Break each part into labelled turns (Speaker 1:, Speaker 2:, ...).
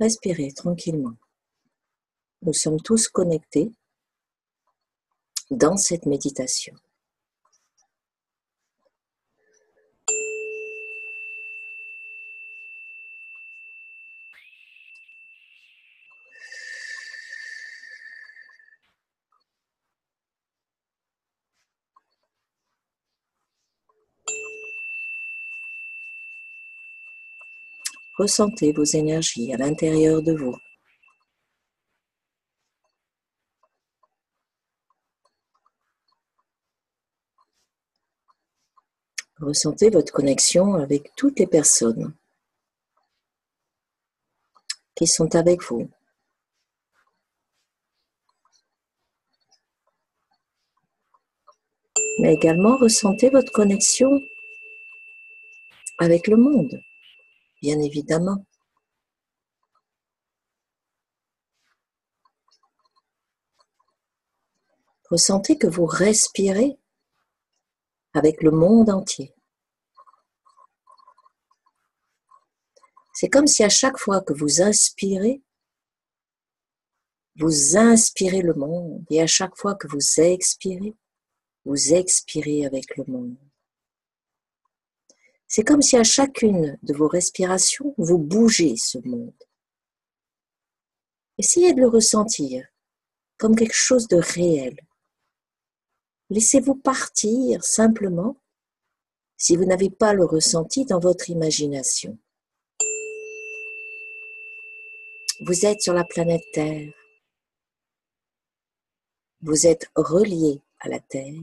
Speaker 1: Respirez tranquillement. Nous sommes tous connectés dans cette méditation. Ressentez vos énergies à l'intérieur de vous. Ressentez votre connexion avec toutes les personnes qui sont avec vous. Mais également ressentez votre connexion avec le monde bien évidemment. Ressentez que vous respirez avec le monde entier. C'est comme si à chaque fois que vous inspirez, vous inspirez le monde et à chaque fois que vous expirez, vous expirez avec le monde. C'est comme si à chacune de vos respirations, vous bougez ce monde. Essayez de le ressentir comme quelque chose de réel. Laissez-vous partir simplement si vous n'avez pas le ressenti dans votre imagination. Vous êtes sur la planète Terre. Vous êtes relié à la Terre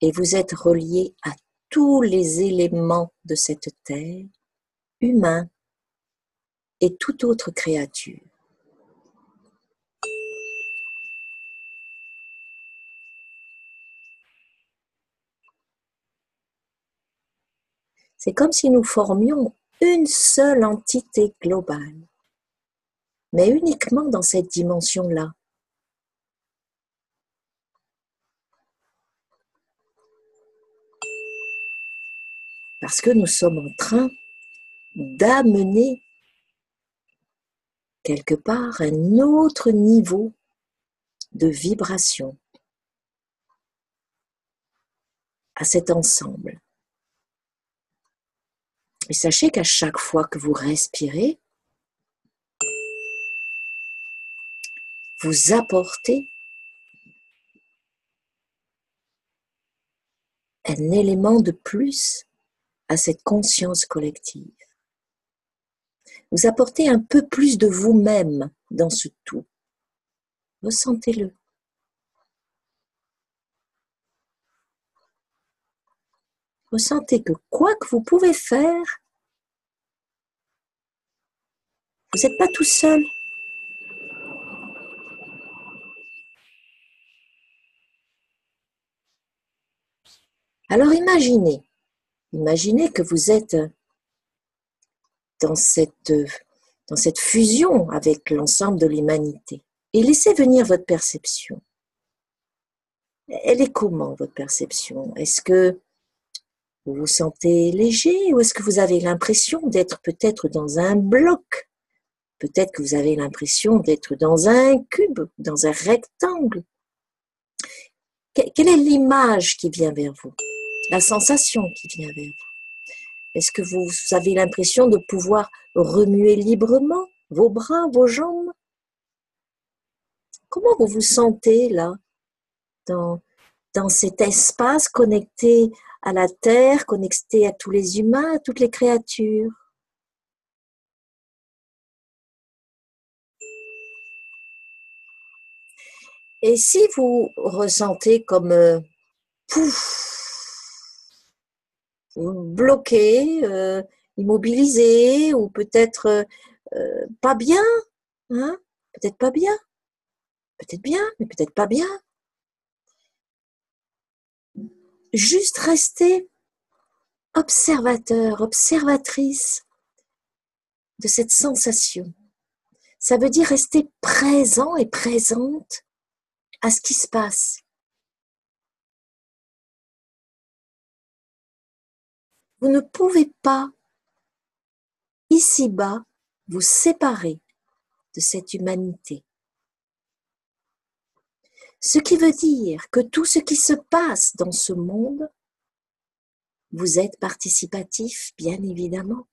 Speaker 1: et vous êtes relié à tous les éléments de cette terre, humains et toute autre créature. C'est comme si nous formions une seule entité globale, mais uniquement dans cette dimension-là. Parce que nous sommes en train d'amener quelque part un autre niveau de vibration à cet ensemble. Et sachez qu'à chaque fois que vous respirez, vous apportez un élément de plus à cette conscience collective. Vous apportez un peu plus de vous-même dans ce tout. Ressentez-le. Ressentez que quoi que vous pouvez faire, vous n'êtes pas tout seul. Alors imaginez Imaginez que vous êtes dans cette, fusion avec l'ensemble de l'humanité et laissez venir votre perception. Elle est comment votre perception? Est-ce que vous vous sentez léger ou est-ce que vous avez l'impression d'être peut-être dans un bloc? Peut-être que vous avez l'impression d'être dans un cube, dans un rectangle. Quelle est l'image qui vient vers vous? La sensation qui vient vers vous. Est-ce que vous avez l'impression de pouvoir remuer librement vos bras, vos jambes? Comment vous vous sentez là, dans, cet espace connecté à la terre, connecté à tous les humains, à toutes les créatures? Et si vous ressentez comme euh, pouf, bloqué, euh, immobilisé ou peut-être euh, pas bien, hein peut-être pas bien, peut-être bien, mais peut-être pas bien. Juste rester observateur, observatrice de cette sensation. Ça veut dire rester présent et présente à ce qui se passe. Vous ne pouvez pas, ici-bas, vous séparer de cette humanité. Ce qui veut dire que tout ce qui se passe dans ce monde, vous êtes participatif, bien évidemment.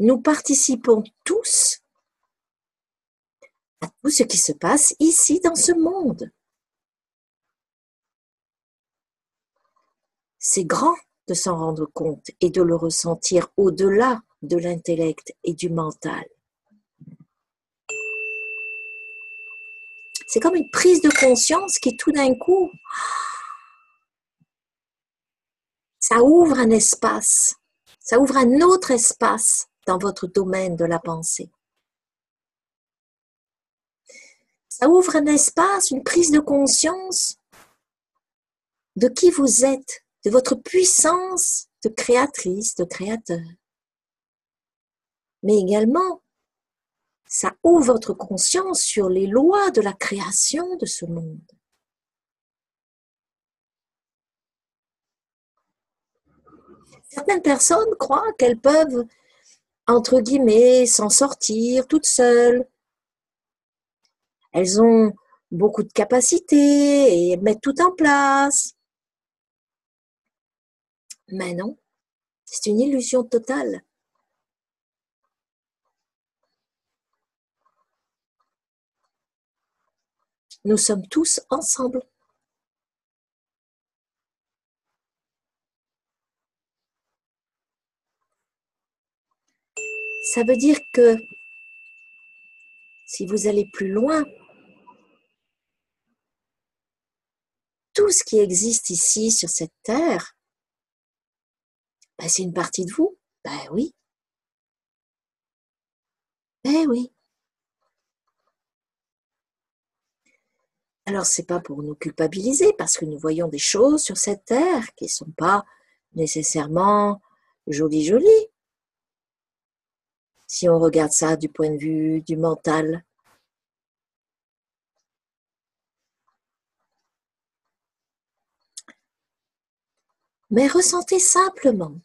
Speaker 1: Nous participons tous à tout ce qui se passe ici dans ce monde. C'est grand de s'en rendre compte et de le ressentir au-delà de l'intellect et du mental. C'est comme une prise de conscience qui tout d'un coup, ça ouvre un espace, ça ouvre un autre espace dans votre domaine de la pensée. Ça ouvre un espace, une prise de conscience de qui vous êtes, de votre puissance de créatrice, de créateur. Mais également, ça ouvre votre conscience sur les lois de la création de ce monde. Certaines personnes croient qu'elles peuvent, entre guillemets, s'en sortir toutes seules. Elles ont beaucoup de capacités et mettent tout en place. Mais non, c'est une illusion totale. Nous sommes tous ensemble. Ça veut dire que si vous allez plus loin, tout ce qui existe ici sur cette terre, c'est une partie de vous? Ben oui. Ben oui. Alors c'est pas pour nous culpabiliser parce que nous voyons des choses sur cette terre qui ne sont pas nécessairement jolies jolies. Si on regarde ça du point de vue du mental. Mais ressentez simplement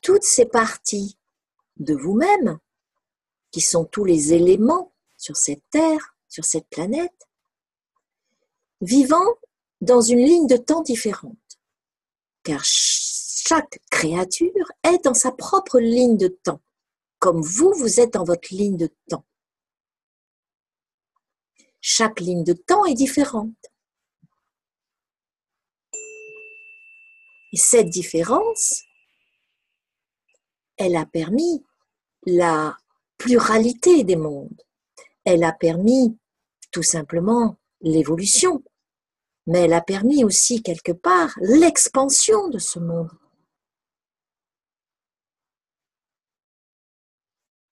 Speaker 1: toutes ces parties de vous-même, qui sont tous les éléments sur cette Terre, sur cette planète, vivant dans une ligne de temps différente. Car chaque créature est dans sa propre ligne de temps, comme vous, vous êtes dans votre ligne de temps. Chaque ligne de temps est différente. Et cette différence, elle a permis la pluralité des mondes elle a permis tout simplement l'évolution, mais elle a permis aussi quelque part l'expansion de ce monde.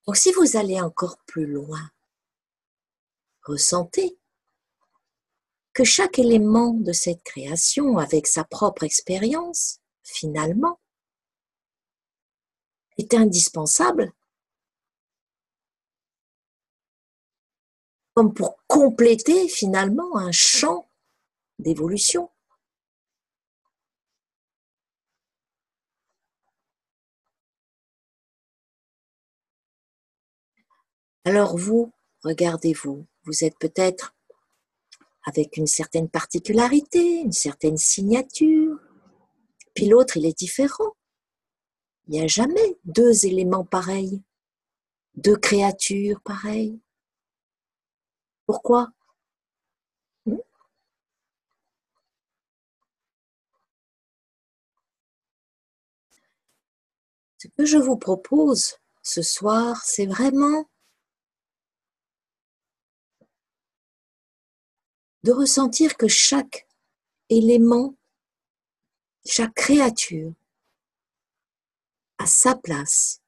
Speaker 1: Donc si vous allez encore plus loin, ressentez que chaque élément de cette création, avec sa propre expérience, finalement, est indispensable comme pour compléter finalement un champ d'évolution. Alors vous, regardez-vous, vous êtes peut-être avec une certaine particularité, une certaine signature, puis l'autre, il est différent. Il n'y a jamais deux éléments pareils, deux créatures pareilles. Pourquoi? Hmm? Ce que je vous propose ce soir, c'est vraiment de ressentir que chaque élément, chaque créature a sa place,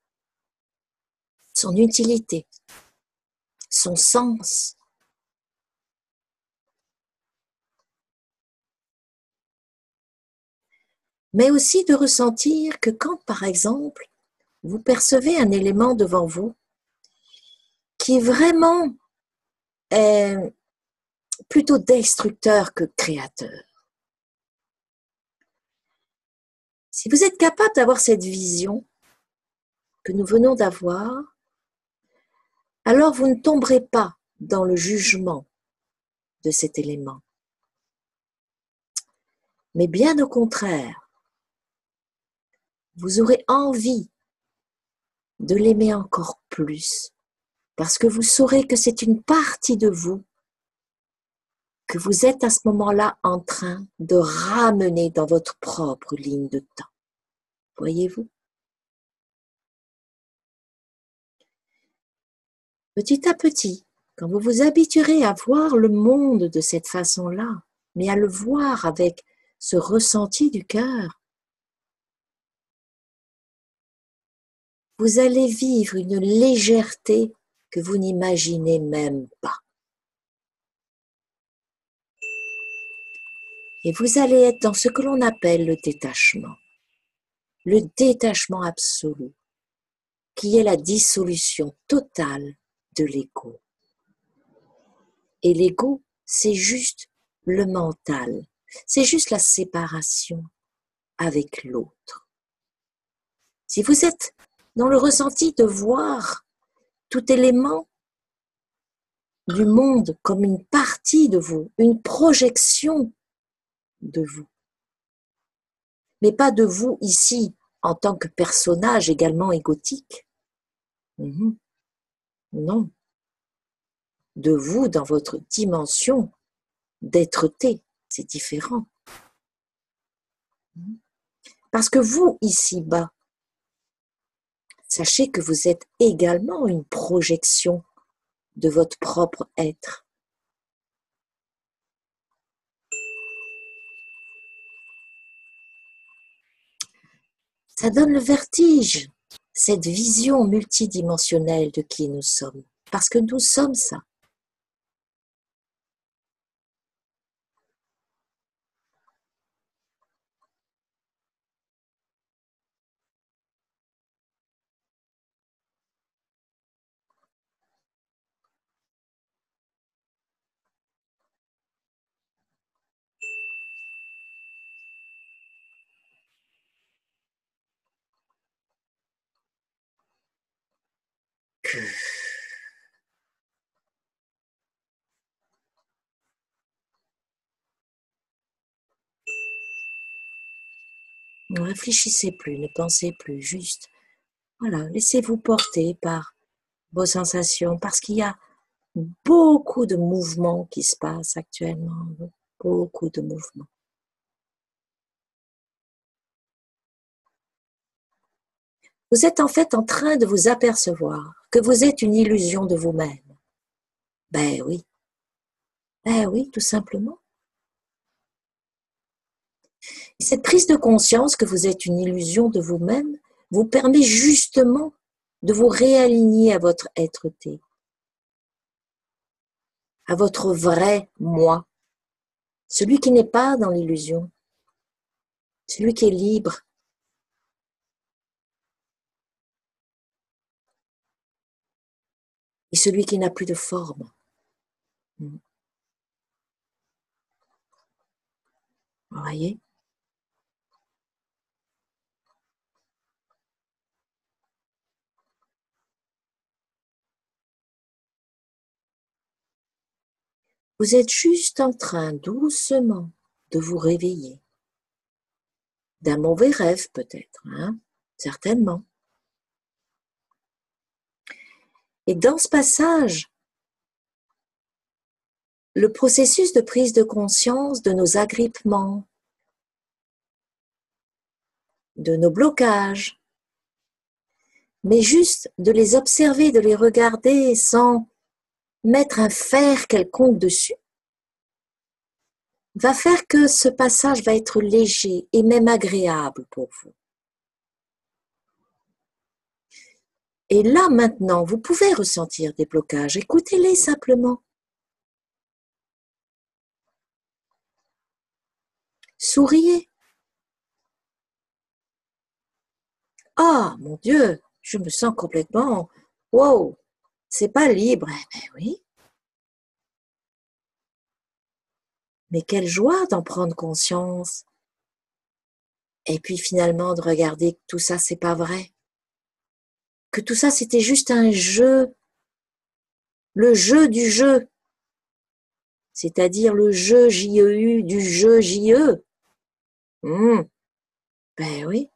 Speaker 1: son utilité, son sens, mais aussi de ressentir que quand, par exemple, vous percevez un élément devant vous qui vraiment est plutôt destructeur que créateur. Si vous êtes capable d'avoir cette vision que nous venons d'avoir, alors vous ne tomberez pas dans le jugement de cet élément. Mais bien au contraire, vous aurez envie de l'aimer encore plus, parce que vous saurez que c'est une partie de vous que vous êtes à ce moment-là en train de ramener dans votre propre ligne de temps. Voyez-vous? Petit à petit, quand vous vous habituerez à voir le monde de cette façon-là, mais à le voir avec ce ressenti du cœur, vous allez vivre une légèreté que vous n'imaginez même pas. Et vous allez être dans ce que l'on appelle le détachement. Le détachement absolu, qui est la dissolution totale de l'ego. Et l'ego, c'est juste le mental, c'est juste la séparation avec l'autre. Si vous êtes dans le ressenti de voir tout élément du monde comme une partie de vous, une projection de vous. Mais pas de vous ici en tant que personnage également égotique. Mhm. Non. De vous dans votre dimension d'être-té, c'est différent. Parce que vous, ici-bas, sachez que vous êtes également une projection de votre propre être. Ça donne le vertige, cette vision multidimensionnelle de qui nous sommes, parce que nous sommes ça. Ne réfléchissez plus, ne pensez plus, juste, voilà, laissez-vous porter par vos sensations, parce qu'il y a beaucoup de mouvements qui se passent actuellement, beaucoup de mouvements. Vous êtes en fait en train de vous apercevoir que vous êtes une illusion de vous-même. Ben oui. Ben oui, tout simplement. cette prise de conscience que vous êtes une illusion de vous-même vous permet justement de vous réaligner à votre être-té, à votre vrai moi, celui qui n'est pas dans l'illusion, celui qui est libre, celui qui n'a plus de forme. Hmm. Vous voyez? Vous êtes juste en train doucement de vous réveiller. D'un mauvais rêve peut-être, hein? Certainement. Et dans ce passage, le processus de prise de conscience de nos agrippements, de nos blocages, mais juste de les observer, de les regarder sans mettre un fer quelconque dessus, va faire que ce passage va être léger et même agréable pour vous. Et là maintenant, vous pouvez ressentir des blocages. Écoutez-les simplement. Souriez. Ah, mon Dieu, je me sens complètement, wow, c'est pas libre. Eh ben oui. Mais quelle joie d'en prendre conscience. Et puis finalement de regarder que tout ça, c'est pas vrai tout ça c'était juste un jeu, le jeu du jeu, c'est-à-dire le jeu JEU du jeu JE. Hmm. Ben oui.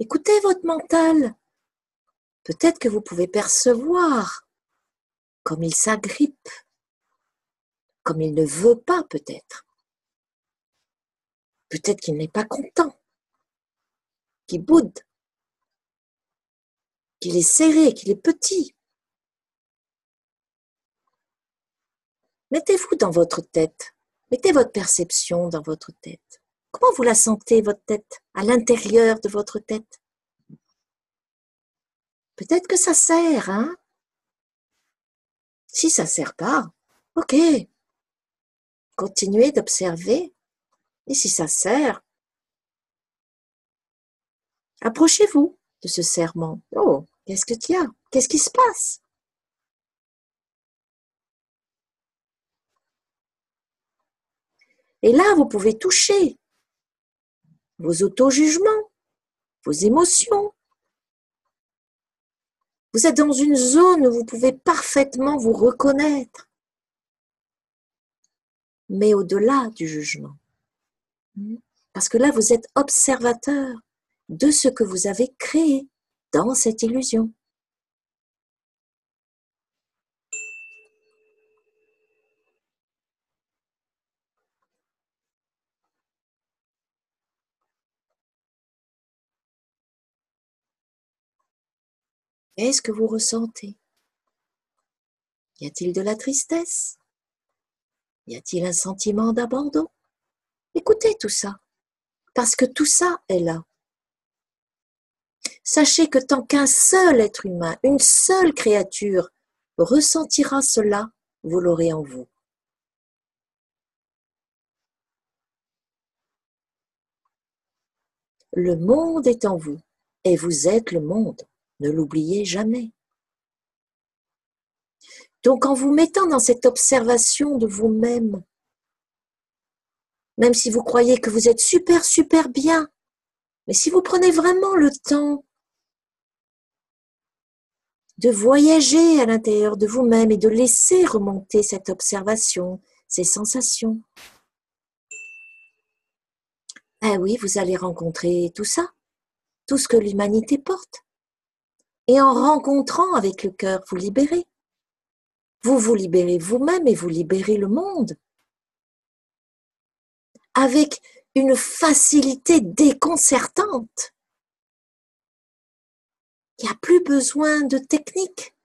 Speaker 1: Écoutez votre mental. Peut-être que vous pouvez percevoir comme il s'agrippe, comme il ne veut pas peut-être. Peut-être qu'il n'est pas content, qu'il boude, qu'il est serré, qu'il est petit. Mettez-vous dans votre tête, mettez votre perception dans votre tête. Comment vous la sentez, votre tête, à l'intérieur de votre tête? Peut-être que ça sert, hein? Si ça sert pas, ok. Continuez d'observer. Et si ça sert, approchez-vous de ce serment. Oh, qu'est-ce que tu as? Qu'est-ce qui se passe? Et là, vous pouvez toucher vos auto-jugements, vos émotions. Vous êtes dans une zone où vous pouvez parfaitement vous reconnaître, mais au-delà du jugement. Parce que là, vous êtes observateur de ce que vous avez créé dans cette illusion. Qu'est-ce que vous ressentez? Y a-t-il de la tristesse? Y a-t-il un sentiment d'abandon? Écoutez tout ça, parce que tout ça est là. Sachez que tant qu'un seul être humain, une seule créature ressentira cela, vous l'aurez en vous. Le monde est en vous et vous êtes le monde. Ne l'oubliez jamais. Donc en vous mettant dans cette observation de vous-même, même si vous croyez que vous êtes super, super bien, mais si vous prenez vraiment le temps de voyager à l'intérieur de vous-même et de laisser remonter cette observation, ces sensations, eh oui, vous allez rencontrer tout ça, tout ce que l'humanité porte. Et en rencontrant avec le cœur, vous libérez. Vous vous libérez vous-même et vous libérez le monde. Avec une facilité déconcertante. Il n'y a plus besoin de technique,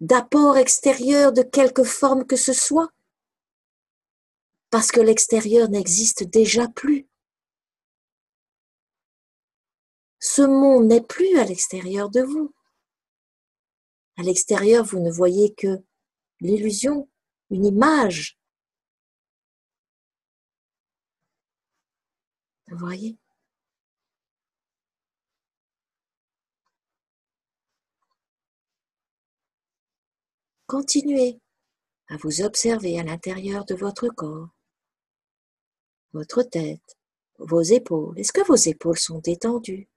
Speaker 1: d'apport extérieur de quelque forme que ce soit, parce que l'extérieur n'existe déjà plus. Ce monde n'est plus à l'extérieur de vous. À l'extérieur, vous ne voyez que l'illusion, une image. Vous voyez? Continuez à vous observer à l'intérieur de votre corps, votre tête, vos épaules. Est-ce que vos épaules sont détendues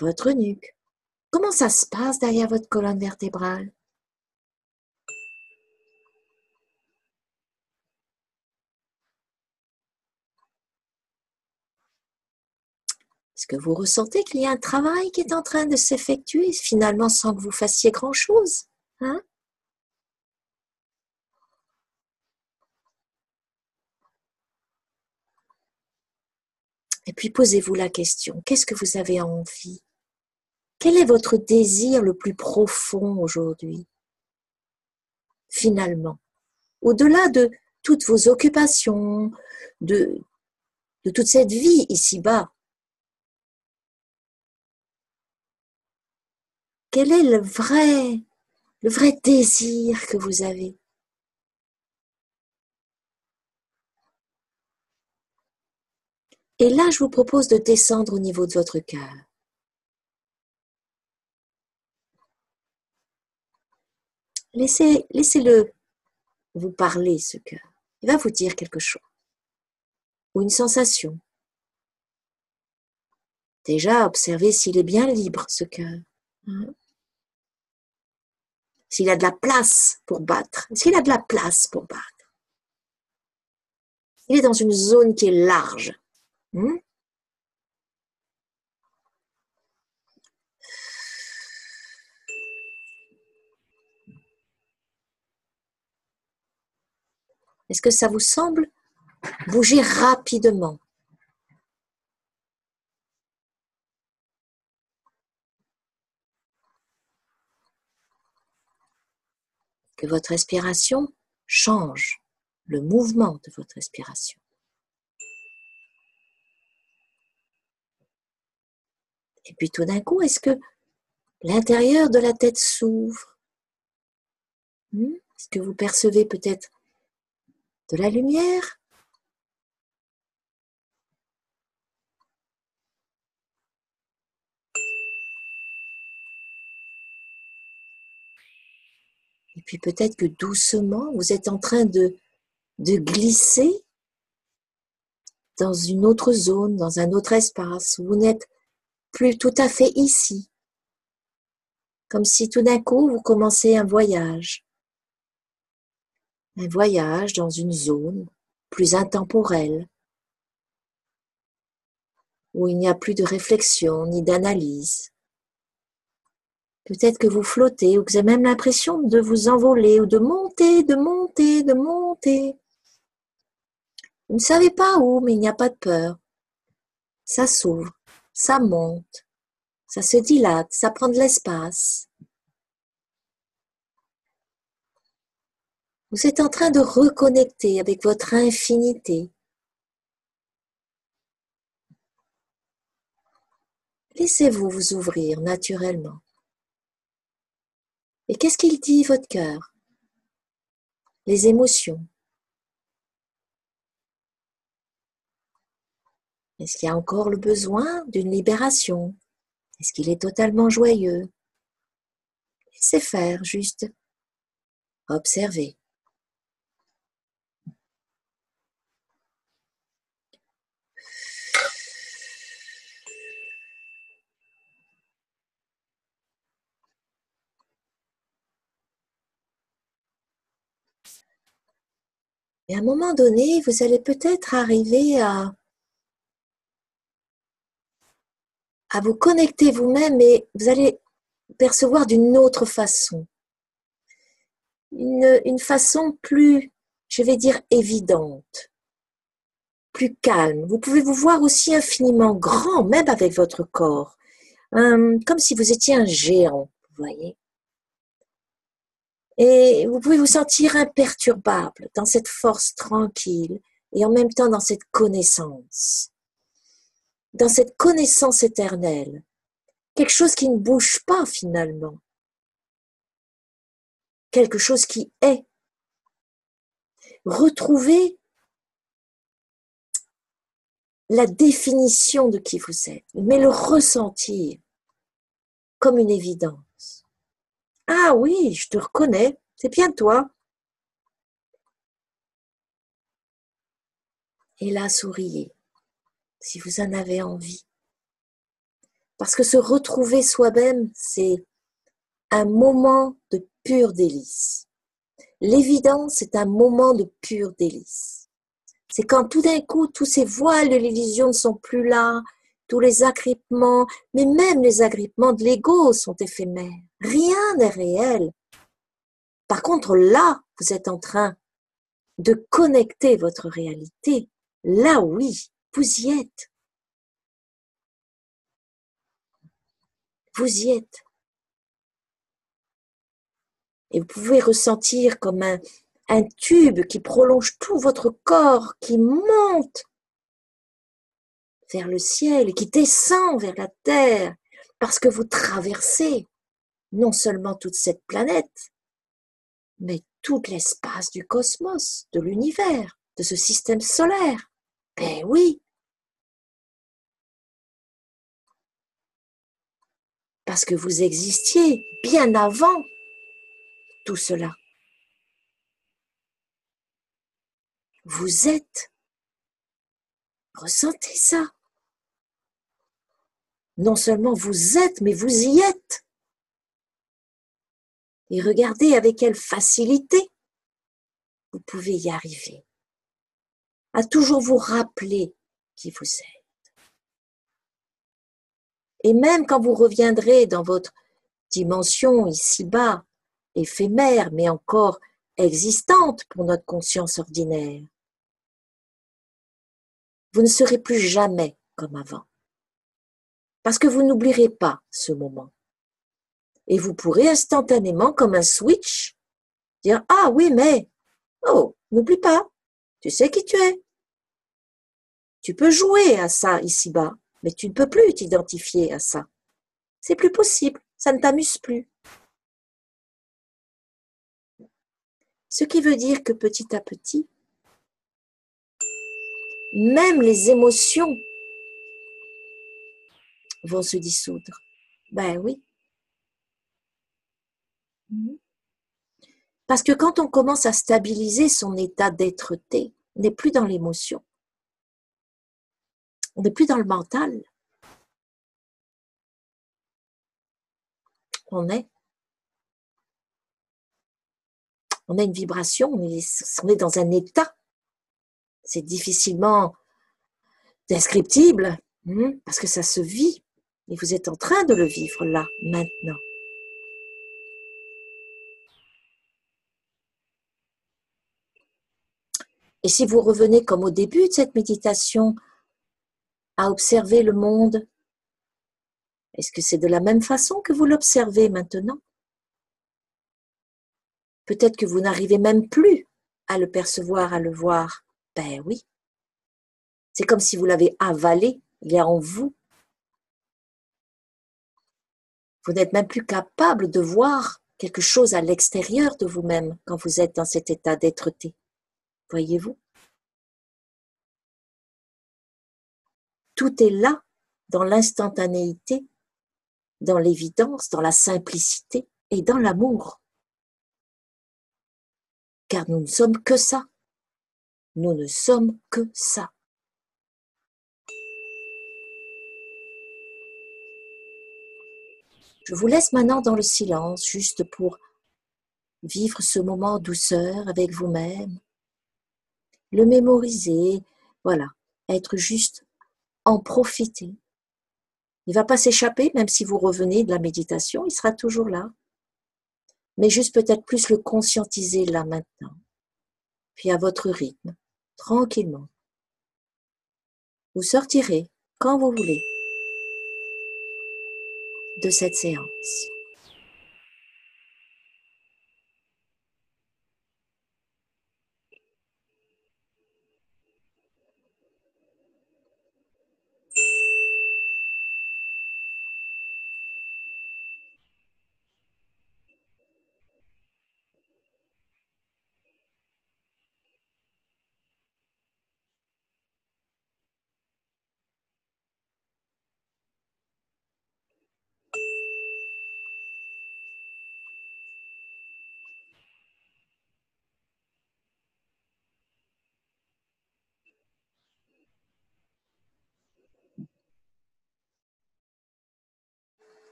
Speaker 1: votre nuque. Comment ça se passe derrière votre colonne vertébrale? Est-ce que vous ressentez qu'il y a un travail qui est en train de s'effectuer finalement sans que vous fassiez grand-chose hein? Et puis posez-vous la question, qu'est-ce que vous avez envie? Quel est votre désir le plus profond aujourd'hui? Finalement, au-delà de toutes vos occupations, de, de toute cette vie ici-bas, quel est le vrai, le vrai désir que vous avez? Et là, je vous propose de descendre au niveau de votre cœur. Laissez, laissez-le vous parler, ce cœur. Il va vous dire quelque chose. ou une sensation. Déjà, observez s'il est bien libre, ce cœur. Hein? S'il a de la place pour battre. S'il a de la place pour battre. Il est dans une zone qui est large. Hein. Est-ce que ça vous semble bouger rapidement? Votre respiration change le mouvement de votre respiration. Et puis tout d'un coup, est-ce que l'intérieur de la tête s'ouvre? Hmm? Est-ce que vous percevez peut-être de la lumière? Et puis peut-être que doucement, vous êtes en train de, de glisser dans une autre zone, dans un autre espace, où vous n'êtes plus tout à fait ici. Comme si tout d'un coup, vous commencez un voyage un voyage dans une zone plus intemporelle, où il n'y a plus de réflexion ni d'analyse. Peut-être que vous flottez ou que vous avez même l'impression de vous envoler ou de monter, de monter, de monter. Vous ne savez pas où, mais il n'y a pas de peur. Ça s'ouvre, ça monte, ça se dilate, ça prend de l'espace. Vous êtes en train de reconnecter avec votre infinité. Laissez-vous vous ouvrir naturellement. Et qu'est-ce qu'il dit, votre cœur? Les émotions. Est-ce qu'il y a encore le besoin d'une libération? Est-ce qu'il est totalement joyeux? Laissez faire, juste. Observez. Et à un moment donné, vous allez peut-être arriver à, vous connecter vous-même et vous allez percevoir d'une autre façon. Une, une, façon plus, je vais dire, évidente, plus calme. Vous pouvez vous voir aussi infiniment grand, même avec votre corps, hum, comme si vous étiez un géant, vous voyez. Et vous pouvez vous sentir imperturbable dans cette force tranquille et en même temps dans cette connaissance, dans cette connaissance éternelle, quelque chose qui ne bouge pas finalement, quelque chose qui est. Retrouver la définition de qui vous êtes, mais le ressentir comme une évidence. Ah oui, je te reconnais, c'est bien toi. Et là, souriez, si vous en avez envie. Parce que se retrouver soi-même, c'est un moment de pure délice. L'évidence est un moment de pure délice. C'est quand tout d'un coup, tous ces voiles de l'illusion ne sont plus là, les agrippements, mais même les agrippements de l'ego sont éphémères. Rien n'est réel. Par contre, là, vous êtes en train de connecter votre réalité. Là, oui, vous y êtes. Vous y êtes. Et vous pouvez ressentir comme un tube qui prolonge tout votre corps, qui monte vers le ciel, qui descend vers la terre, parce que vous traversez non seulement toute cette planète, mais tout l'espace du cosmos, de l'univers, de ce système solaire. Ben oui. Parce que vous existiez bien avant tout cela. Vous êtes Ressentez ça. Non seulement vous êtes, mais vous y êtes. Et regardez avec quelle facilité vous pouvez y arriver. À toujours vous rappeler qui vous êtes. Et même quand vous reviendrez dans votre dimension ici-bas, éphémère, mais encore existante pour notre conscience ordinaire, vous ne serez plus jamais comme avant. Parce que vous n'oublierez pas ce moment. Et vous pourrez instantanément, comme un switch, dire Ah oui, mais, oh, n'oublie pas, tu sais qui tu es. Tu peux jouer à ça ici-bas, mais tu ne peux plus t'identifier à ça. C'est plus possible, ça ne t'amuse plus. Ce qui veut dire que petit à petit, même les émotions vont se dissoudre. Ben oui. Parce que quand on commence à stabiliser son état d'être-té, on n'est plus dans l'émotion. On n'est plus dans le mental. On est. On a une vibration, on est dans un état c'est difficilement descriptible, hmm, parce que ça se vit, et vous êtes en train de le vivre là, maintenant. Et si vous revenez comme au début de cette méditation à observer le monde, est-ce que c'est de la même façon que vous l'observez maintenant? Peut-être que vous n'arrivez même plus à le percevoir, à le voir. Ben oui. C'est comme si vous l'avez avalé, il est en vous. Vous n'êtes même plus capable de voir quelque chose à l'extérieur de vous-même quand vous êtes dans cet état d'être-té. Voyez-vous? Tout est là, dans l'instantanéité, dans l'évidence, dans la simplicité et dans l'amour. Car nous ne sommes que ça. Nous ne sommes que ça. Je vous laisse maintenant dans le silence, juste pour vivre ce moment douceur avec vous-même, le mémoriser, voilà, être juste en profiter. Il ne va pas s'échapper, même si vous revenez de la méditation, il sera toujours là. Mais juste peut-être plus le conscientiser là maintenant, puis à votre rythme tranquillement. Vous sortirez quand vous voulez de cette séance.